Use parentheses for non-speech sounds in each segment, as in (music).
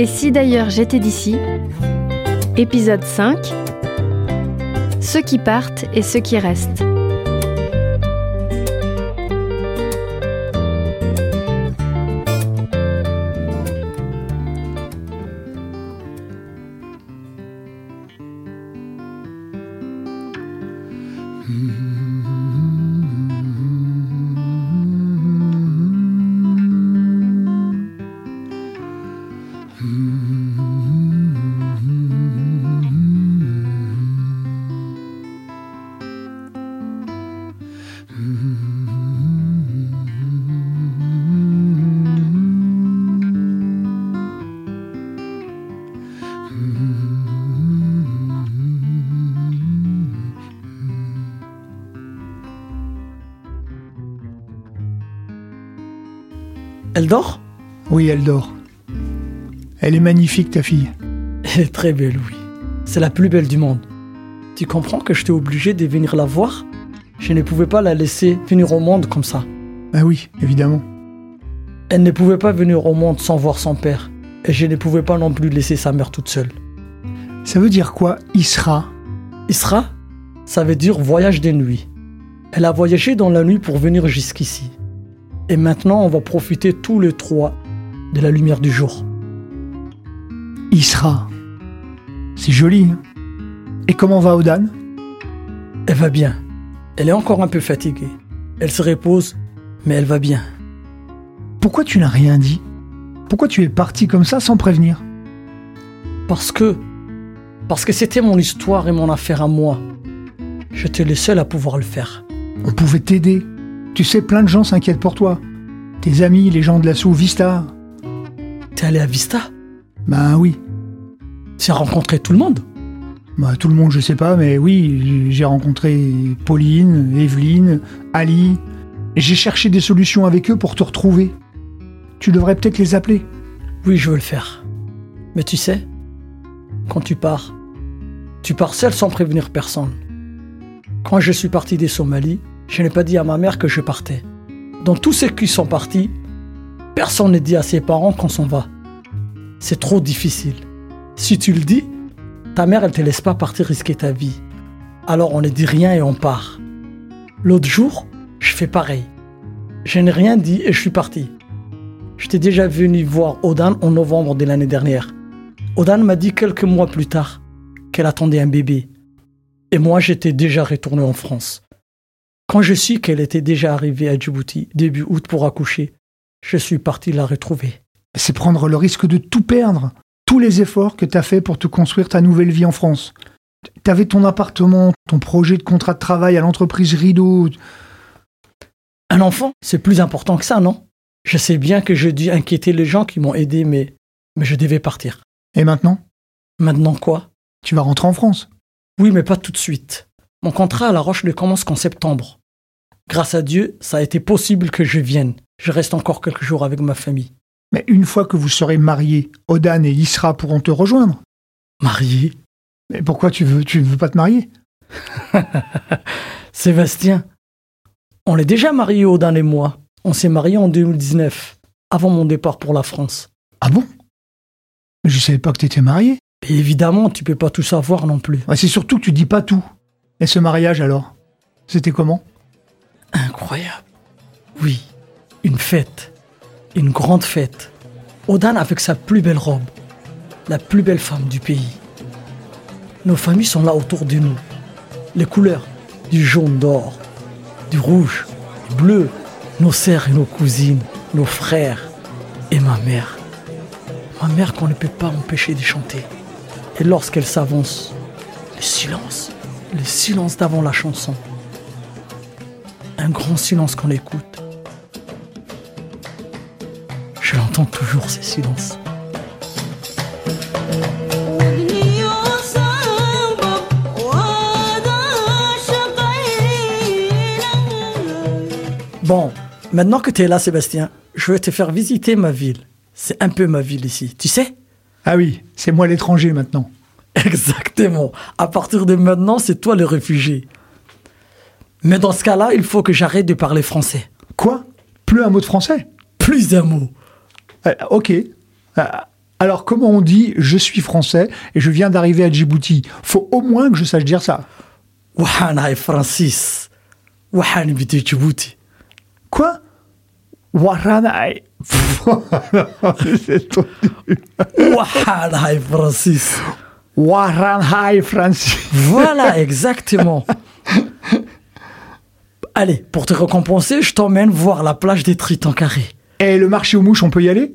Et si d'ailleurs j'étais d'ici Épisode 5 Ceux qui partent et ceux qui restent. Elle dort? Oui, elle dort. Elle est magnifique, ta fille. Elle est très belle, oui. C'est la plus belle du monde. Tu comprends que j'étais obligé de venir la voir? Je ne pouvais pas la laisser venir au monde comme ça. Ah oui, évidemment. Elle ne pouvait pas venir au monde sans voir son père. Et je ne pouvais pas non plus laisser sa mère toute seule. Ça veut dire quoi, Isra? Isra, ça veut dire voyage des nuits. Elle a voyagé dans la nuit pour venir jusqu'ici. Et maintenant, on va profiter tous les trois de la lumière du jour. Isra. C'est joli. Hein Et comment va Odan Elle va bien. Elle est encore un peu fatiguée. Elle se repose, mais elle va bien. Pourquoi tu n'as rien dit? Pourquoi tu es parti comme ça sans prévenir? Parce que. Parce que c'était mon histoire et mon affaire à moi. J'étais le seul à pouvoir le faire. On pouvait t'aider. Tu sais, plein de gens s'inquiètent pour toi. Tes amis, les gens de l'assaut Vista. T'es allé à Vista? Ben oui. Tu as rencontré tout le monde? Bah, tout le monde, je sais pas, mais oui, j'ai rencontré Pauline, Evelyne, Ali. Et j'ai cherché des solutions avec eux pour te retrouver. Tu devrais peut-être les appeler. Oui, je veux le faire. Mais tu sais, quand tu pars, tu pars seul sans prévenir personne. Quand je suis parti des Somalies, je n'ai pas dit à ma mère que je partais. Dans tous ceux qui sont partis, personne ne dit à ses parents qu'on s'en va. C'est trop difficile. Si tu le dis, ta mère, elle te laisse pas partir risquer ta vie. Alors on ne dit rien et on part. L'autre jour, je fais pareil. Je n'ai rien dit et je suis parti. J'étais déjà venu voir Odan en novembre de l'année dernière. Odan m'a dit quelques mois plus tard qu'elle attendait un bébé. Et moi, j'étais déjà retourné en France. Quand je suis qu'elle était déjà arrivée à Djibouti début août pour accoucher, je suis parti la retrouver. C'est prendre le risque de tout perdre. Tous les efforts que t'as fait pour te construire ta nouvelle vie en France. T'avais ton appartement, ton projet de contrat de travail à l'entreprise Rideau. Un enfant, c'est plus important que ça, non? Je sais bien que j'ai dû inquiéter les gens qui m'ont aidé, mais, mais je devais partir. Et maintenant? Maintenant quoi? Tu vas rentrer en France? Oui, mais pas tout de suite. Mon contrat à La Roche ne commence qu'en septembre. Grâce à Dieu, ça a été possible que je vienne. Je reste encore quelques jours avec ma famille. Mais une fois que vous serez mariés, Odan et Isra pourront te rejoindre. Marié? Mais pourquoi tu veux, tu ne veux pas te marier? (laughs) Sébastien, on est déjà mariés Odan et moi. On s'est mariés en 2019, avant mon départ pour la France. Ah bon? Mais je savais pas que t'étais marié. Et évidemment, tu peux pas tout savoir non plus. Ouais, c'est surtout que tu dis pas tout. Et ce mariage alors? C'était comment? Incroyable. Oui, une fête. Une grande fête. Odan avec sa plus belle robe. La plus belle femme du pays. Nos familles sont là autour de nous. Les couleurs du jaune d'or, du rouge, du bleu. Nos sœurs et nos cousines, nos frères et ma mère. Ma mère qu'on ne peut pas empêcher de chanter. Et lorsqu'elle s'avance, le silence, le silence d'avant la chanson grand silence qu'on écoute. Je l'entends toujours, ces silences. Bon, maintenant que tu es là, Sébastien, je vais te faire visiter ma ville. C'est un peu ma ville ici, tu sais? Ah oui, c'est moi l'étranger maintenant. (laughs) Exactement. À partir de maintenant, c'est toi le réfugié. Mais dans ce cas-là, il faut que j'arrête de parler français. Quoi? Plus un mot de français? Plus un mot. Euh, Ok. Euh, Alors comment on dit je suis français et je viens d'arriver à Djibouti Faut au moins que je sache dire ça. waxaan ahay faransiis waxaan imid Djibouti Quoi? Nul. waxaan ahay faransiis Waranai Francis. Voilà, exactement. (laughs) Allez, pour te récompenser, je t'emmène voir la plage des Tritons carrés. Et le marché aux mouches, on peut y aller?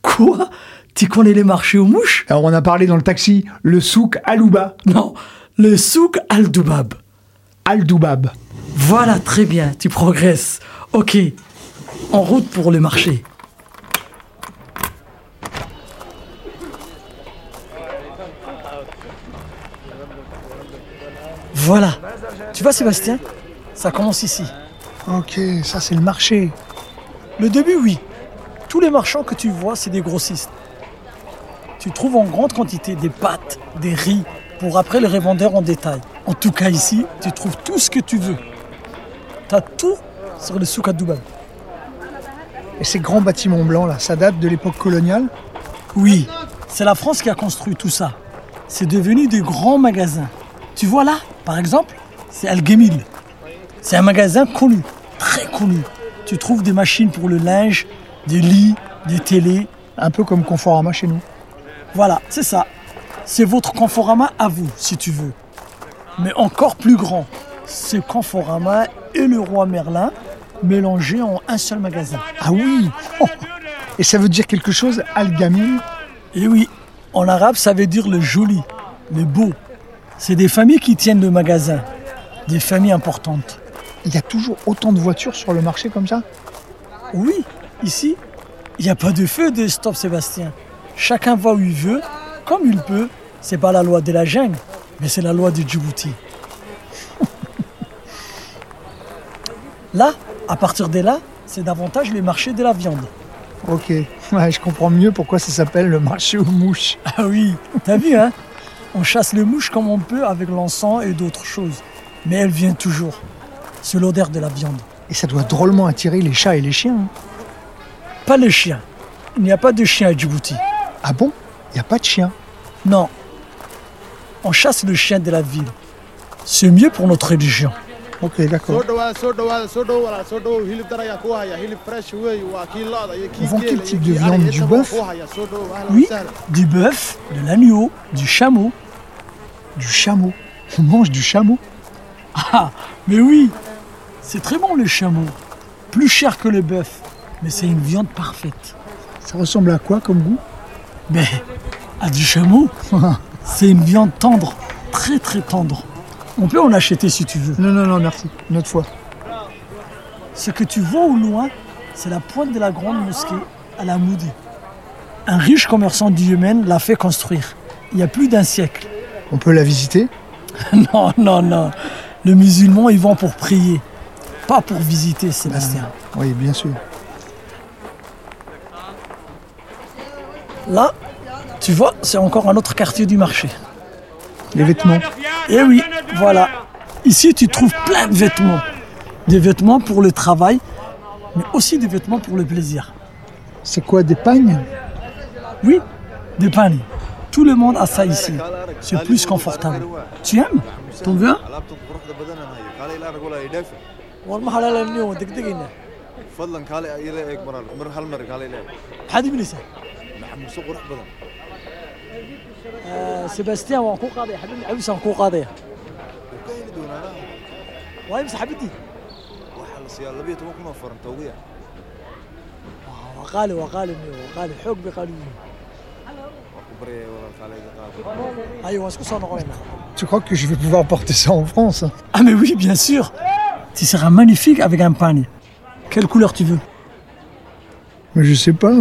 Quoi? Tu connais les marchés aux mouches? Alors on a parlé dans le taxi, le souk Alouba, Non, le souk Al-Doubab. Al-Doubab. Voilà, très bien, tu progresses. Ok, en route pour le marché. Voilà. Tu vois, Sébastien? Ça commence ici. Ok, ça c'est le marché. Le début, oui. Tous les marchands que tu vois, c'est des grossistes. Tu trouves en grande quantité des pâtes, des riz, pour après les revendeurs en détail. En tout cas, ici, tu trouves tout ce que tu veux. Tu as tout sur le souk à Dubaï. Et ces grands bâtiments blancs là, ça date de l'époque coloniale? Oui, c'est la France qui a construit tout ça. C'est devenu des grands magasins. Tu vois là, par exemple, c'est Al-Gemil. C'est un magasin connu, très connu. Tu trouves des machines pour le linge, des lits, des télés, Un peu comme Conforama chez nous. Voilà, c'est ça. C'est votre Conforama à vous, si tu veux. Mais encore plus grand. C'est Conforama et le roi Merlin mélangés en un seul magasin. Ah oui Oh. Et ça veut dire quelque chose, Al-Gamil Et oui, en arabe, ça veut dire le joli, le beau. C'est des familles qui tiennent le magasin. Des familles importantes. Il y a toujours autant de voitures sur le marché comme ça Oui, ici, il n'y a pas de feu de stop Sébastien. Chacun va où il veut, comme il peut. C'est pas la loi de la jungle, mais c'est la loi de Djibouti. (laughs) là, à partir de là, c'est davantage le marché de la viande. Ok, ouais, je comprends mieux pourquoi ça s'appelle le marché aux mouches. (laughs) Ah oui, t'as vu, hein? On chasse les mouches comme on peut avec l'encens et d'autres choses. Mais elles viennent toujours. C'est l'odeur de la viande. Et ça doit drôlement attirer les chats et les chiens. hein. Pas les chiens. Il n'y a pas de chiens à Djibouti. Ah bon? Il n'y a pas de chiens Non. On chasse le chien de la ville. C'est mieux pour notre religion. Ok, d'accord. On vend quel type de viande, du bœuf? Oui, du bœuf, de l'agneau, du chameau. Du chameau. On mange du chameau? Ah, mais oui, c'est très bon le chameau. Plus cher que le bœuf, mais c'est une viande parfaite. Ça ressemble à quoi comme goût? Mais à du chameau, (laughs) c'est une viande tendre, très très tendre. On peut en acheter si tu veux. Non, non, non, merci. Une autre fois. Ce que tu vois au loin, c'est la pointe de la grande mosquée à la Moudé. Un riche commerçant du Yémen l'a fait construire, il y a plus d'un siècle. On peut la visiter? (laughs) Non, non, non. Les musulmans, ils vont pour prier, pas pour visiter, Sébastien. Oui, bien sûr. Là, tu vois, c'est encore un autre quartier du marché. Les vêtements. Eh oui, voilà. Ici, tu trouves plein de vêtements. Des vêtements pour le travail, mais aussi des vêtements pour le plaisir. C'est quoi, des pagnes? Oui, des paniers. Tout le monde a ça ici. C'est plus confortable. Tu aimes? T'en veux un? war ma halaalanniyo waan degdegaynaa fadlan kaale ila eeg maran mar hal mar kaale ila eeg. Maxaad iibinaysaa maxamuuse qurux badan. Sebastian waan kuu qaadaya. Xabibni cabis aan kuu qaadaya. Ka heli doonaana waa imse xabiddii waxaa la siiyaa labiyo toban kun oo faran tawgiya waa qaali waa qaali miyo waa qaali. Xoog bay qaali yihiin. Allez, on va se concentrer. Tu crois que je vais pouvoir porter ça en France Ah mais oui, bien sûr. Tu seras magnifique avec un panier. Quelle couleur tu veux? Mais je sais pas.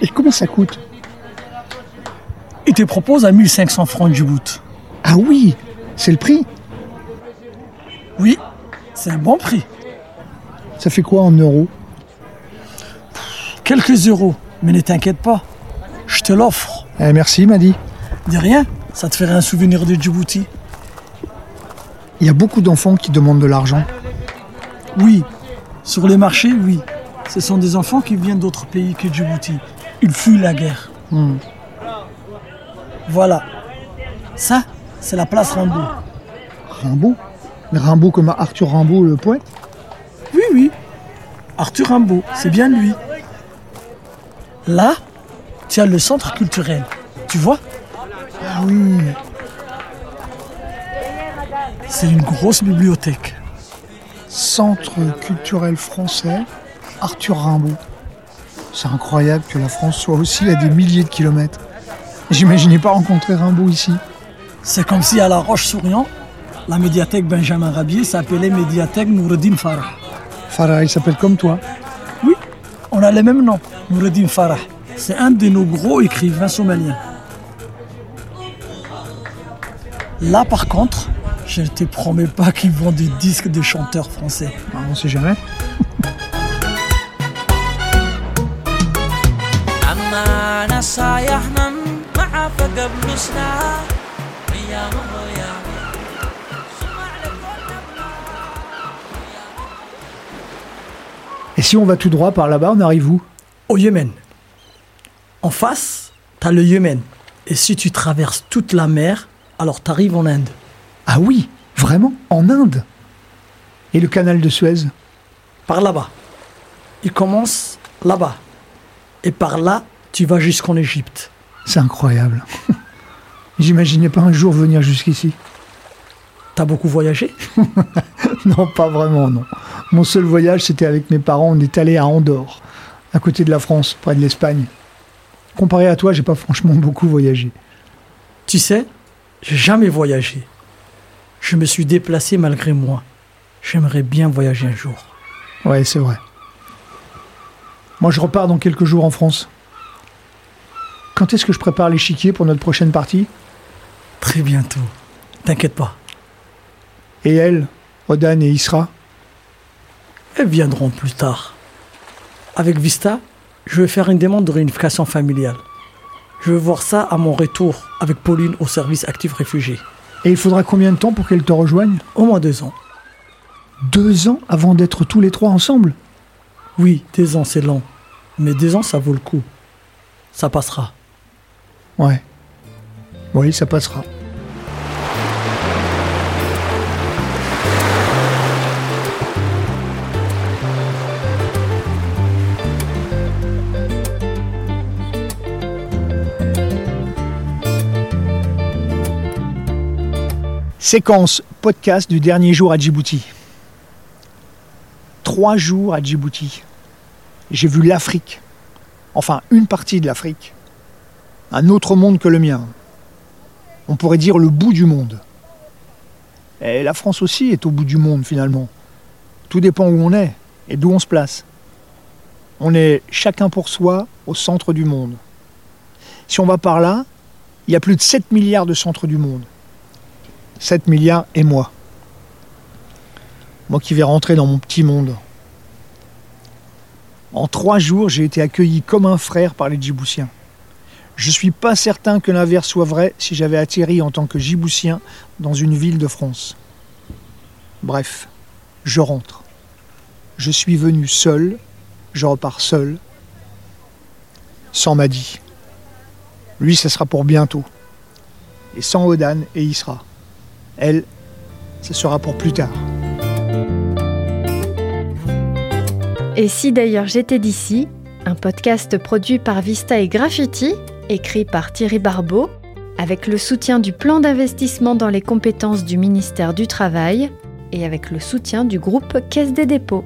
Et comment ça coûte? Il te propose à 1500 francs du bout. Ah oui C'est le prix? Oui, c'est un bon prix. Ça fait quoi en euros? Quelques euros, mais ne t'inquiète pas. Je te l'offre. Eh, Merci, m'a dit. De rien, ça te ferait un souvenir de Djibouti. Il y a beaucoup d'enfants qui demandent de l'argent. Oui, sur les marchés, oui. Ce sont des enfants qui viennent d'autres pays que Djibouti. Ils fuient la guerre. Hmm. Voilà. Ça, c'est la place Rimbaud. Rimbaud Rimbaud comme Arthur Rimbaud, le poète Oui, oui. Arthur Rimbaud, c'est bien lui. Là, tu as le centre culturel. Tu vois? Ah oui. C'est une grosse bibliothèque. Centre culturel français, Arthur Rimbaud. C'est incroyable que la France soit aussi à des milliers de kilomètres. J'imaginais pas rencontrer Rimbaud ici. C'est comme si à La Roche-sur-Yon, la médiathèque Benjamin Rabier s'appelait médiathèque Noureddin Farah. Farah, il s'appelle comme toi. Oui, on a les mêmes noms. Noureddin Farah. C'est un de nos gros écrivains somaliens. Là, par contre, je ne te promets pas qu'ils vont des disques de chanteurs français. Ah, ne sait jamais. Et si on va tout droit par là-bas, on arrive où? Au Yémen. En face, t'as le Yémen. Et si tu traverses toute la mer, alors t'arrives en Inde. Ah oui, vraiment En Inde Et le canal de Suez Par là-bas. Il commence là-bas. Et par là, tu vas jusqu'en Égypte. C'est incroyable. (laughs) J'imaginais pas un jour venir jusqu'ici. T'as beaucoup voyagé? (laughs) Non, pas vraiment, non. Mon seul voyage, c'était avec mes parents. On est allé à Andorre, à côté de la France, près de l'Espagne. Comparé à toi, j'ai pas franchement (laughs) beaucoup voyagé. Tu sais, j'ai jamais voyagé. Je me suis déplacé malgré moi. J'aimerais bien voyager un jour. Ouais, c'est vrai. Moi, je repars dans quelques jours en France. Quand est-ce que je prépare l'échiquier pour notre prochaine partie? Très bientôt. T'inquiète pas. Et elle, Odan et Isra? Elles viendront plus tard. Avec Vista, je vais faire une demande de réunification familiale. Je vais voir ça à mon retour avec Pauline au service actif réfugiés. Et il faudra combien de temps pour qu'elle te rejoigne Au moins deux ans. Deux ans avant d'être tous les trois ensemble Oui, deux ans c'est long. Mais deux ans ça vaut le coup. Ça passera. Ouais. Oui, ça passera. Séquence podcast du dernier jour à Djibouti. Trois jours à Djibouti. J'ai vu l'Afrique. Enfin, une partie de l'Afrique. Un autre monde que le mien. On pourrait dire le bout du monde. Et la France aussi est au bout du monde finalement. Tout dépend où on est et d'où on se place. On est chacun pour soi au centre du monde. Si on va par là, il y a plus de 7 milliards de centres du monde. 7 milliards et moi. Moi qui vais rentrer dans mon petit monde. En trois jours, j'ai été accueilli comme un frère par les Djiboutiens. Je suis pas certain que l'inverse soit vrai si j'avais atterri en tant que Djiboutien dans une ville de France. Bref, je rentre. Je suis venu seul, je repars seul, sans Madi. Lui, ce sera pour bientôt. Et sans Odan et Isra. Elle, ce sera pour plus tard. Et si d'ailleurs j'étais d'ici, un podcast produit par Vista et Graffiti, écrit par Thierry Barbeau, avec le soutien du plan d'investissement dans les compétences du ministère du Travail et avec le soutien du groupe Caisse des dépôts.